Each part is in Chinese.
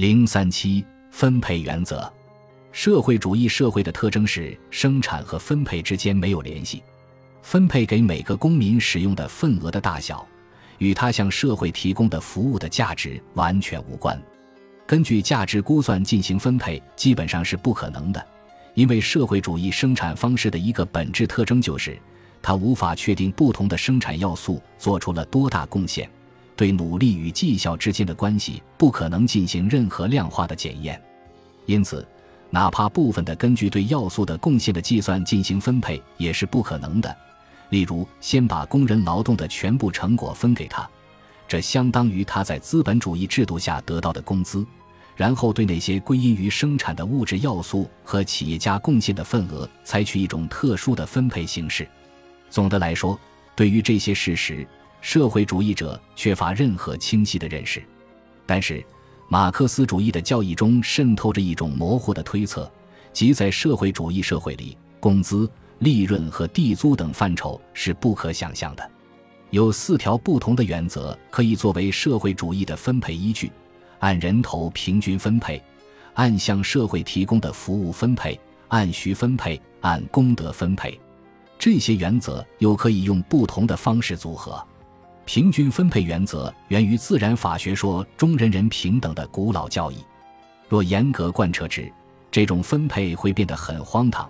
零三七分配原则，社会主义社会的特征是生产和分配之间没有联系，分配给每个公民使用的份额的大小，与他向社会提供的服务的价值完全无关。根据价值估算进行分配，基本上是不可能的，因为社会主义生产方式的一个本质特征就是，它无法确定不同的生产要素做出了多大贡献。对努力与绩效之间的关系不可能进行任何量化的检验，因此，哪怕部分的根据对要素的贡献的计算进行分配也是不可能的。例如，先把工人劳动的全部成果分给他，这相当于他在资本主义制度下得到的工资，然后对那些归因于生产的物质要素和企业家贡献的份额采取一种特殊的分配形式。总的来说，对于这些事实。社会主义者缺乏任何清晰的认识，但是马克思主义的教义中渗透着一种模糊的推测，即在社会主义社会里，工资、利润和地租等范畴是不可想象的。有四条不同的原则可以作为社会主义的分配依据：按人头平均分配，按向社会提供的服务分配，按需分配，按功德分配。这些原则又可以用不同的方式组合。平均分配原则源于自然法学说中人人平等的古老教义，若严格贯彻之，这种分配会变得很荒唐，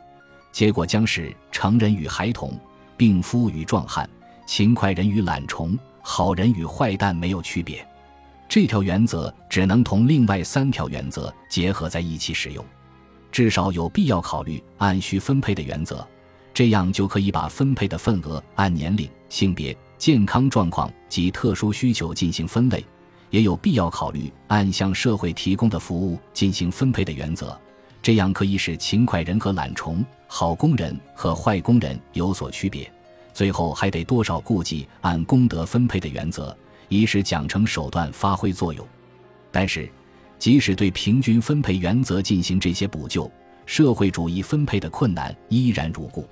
结果将是成人与孩童、病夫与壮汉、勤快人与懒虫、好人与坏蛋没有区别。这条原则只能同另外三条原则结合在一起使用，至少有必要考虑按需分配的原则，这样就可以把分配的份额按年龄、性别。健康状况及特殊需求进行分类，也有必要考虑按向社会提供的服务进行分配的原则，这样可以使勤快人和懒虫、好工人和坏工人有所区别。最后还得多少顾忌按功德分配的原则，以使奖惩手段发挥作用。但是，即使对平均分配原则进行这些补救，社会主义分配的困难依然如故。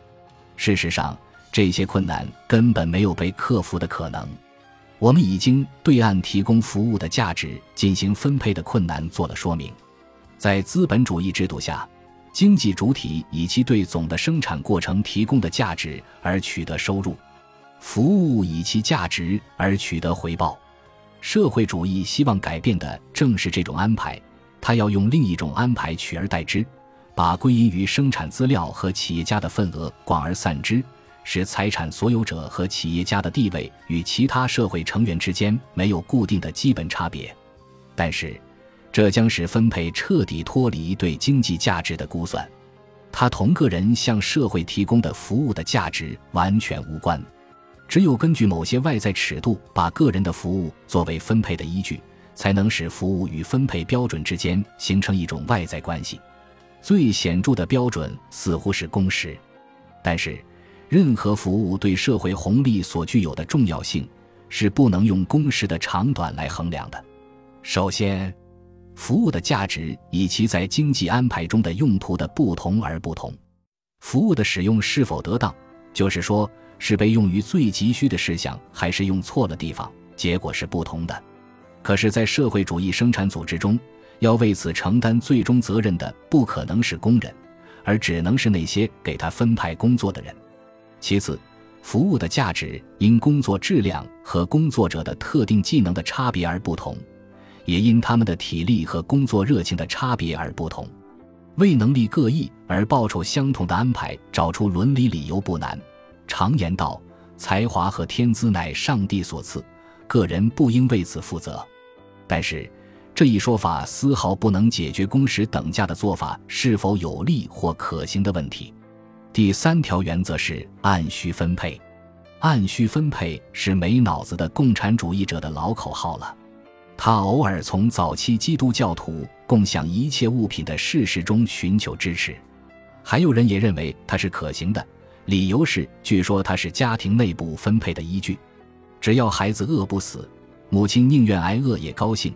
事实上。这些困难根本没有被克服的可能。我们已经对按提供服务的价值进行分配的困难做了说明。在资本主义制度下，经济主体以其对总的生产过程提供的价值而取得收入，服务以其价值而取得回报。社会主义希望改变的正是这种安排，它要用另一种安排取而代之，把归因于生产资料和企业家的份额广而散之。使财产所有者和企业家的地位与其他社会成员之间没有固定的基本差别，但是，这将使分配彻底脱离对经济价值的估算，它同个人向社会提供的服务的价值完全无关。只有根据某些外在尺度把个人的服务作为分配的依据，才能使服务与分配标准之间形成一种外在关系。最显著的标准似乎是工时，但是。任何服务对社会红利所具有的重要性，是不能用工时的长短来衡量的。首先，服务的价值以其在经济安排中的用途的不同而不同。服务的使用是否得当，就是说，是被用于最急需的事项，还是用错了地方，结果是不同的。可是，在社会主义生产组织中，要为此承担最终责任的，不可能是工人，而只能是那些给他分派工作的人。其次，服务的价值因工作质量和工作者的特定技能的差别而不同，也因他们的体力和工作热情的差别而不同。为能力各异而报酬相同的安排找出伦理理由不难。常言道：“才华和天资乃上帝所赐，个人不应为此负责。”但是，这一说法丝毫不能解决工时等价的做法是否有利或可行的问题。第三条原则是按需分配，按需分配是没脑子的共产主义者的老口号了。他偶尔从早期基督教徒共享一切物品的事实中寻求支持，还有人也认为它是可行的，理由是据说它是家庭内部分配的依据。只要孩子饿不死，母亲宁愿挨饿也高兴。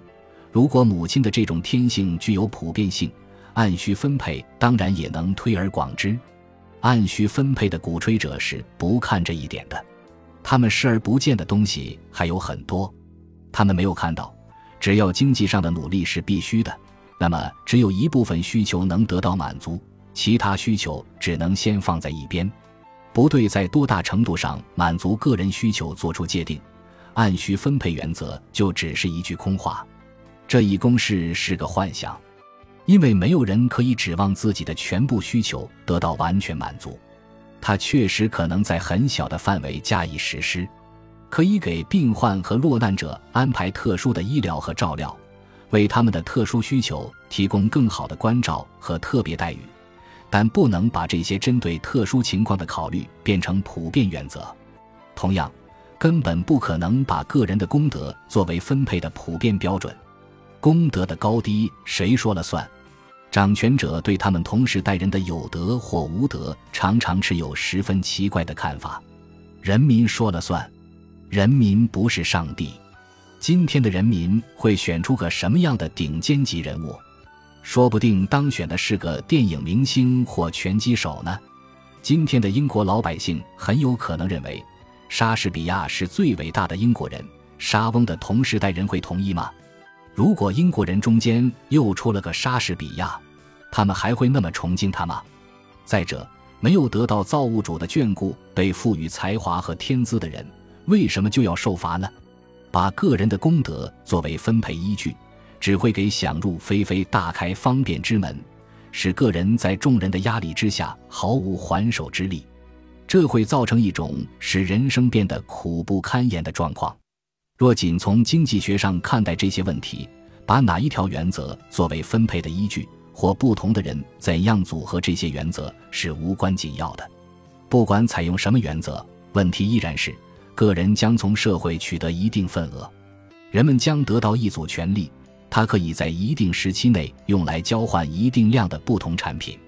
如果母亲的这种天性具有普遍性，按需分配当然也能推而广之。按需分配的鼓吹者是不看这一点的，他们视而不见的东西还有很多，他们没有看到，只要经济上的努力是必须的，那么只有一部分需求能得到满足，其他需求只能先放在一边。不对，在多大程度上满足个人需求做出界定，按需分配原则就只是一句空话。这一公式是个幻想，因为没有人可以指望自己的全部需求得到完全满足。它确实可能在很小的范围加以实施，可以给病患和落难者安排特殊的医疗和照料，为他们的特殊需求提供更好的关照和特别待遇。但不能把这些针对特殊情况的考虑变成普遍原则。同样，根本不可能把个人的功德作为分配的普遍标准。功德的高低谁说了算？掌权者对他们同时代人的有德或无德，常常持有十分奇怪的看法。人民说了算，人民不是上帝。今天的人民会选出个什么样的顶尖级人物？说不定当选的是个电影明星或拳击手呢。今天的英国老百姓很有可能认为莎士比亚是最伟大的英国人。莎翁的同时代人会同意吗？如果英国人中间又出了个莎士比亚，他们还会那么崇敬他吗？再者，没有得到造物主的眷顾、被赋予才华和天资的人，为什么就要受罚呢？把个人的功德作为分配依据。只会给想入非非大开方便之门，使个人在众人的压力之下毫无还手之力，这会造成一种使人生变得苦不堪言的状况。若仅从经济学上看待这些问题，把哪一条原则作为分配的依据，或不同的人怎样组合这些原则是无关紧要的。不管采用什么原则，问题依然是个人将从社会取得一定份额，人们将得到一组权利。它可以在一定时期内用来交换一定量的不同产品，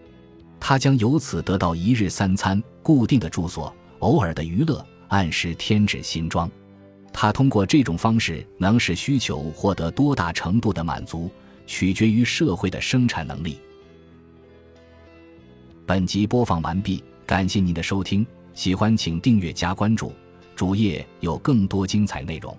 他将由此得到一日三餐、固定的住所、偶尔的娱乐、按时添置新装。他通过这种方式能使需求获得多大程度的满足，取决于社会的生产能力。本集播放完毕，感谢您的收听，喜欢请订阅加关注，主页有更多精彩内容。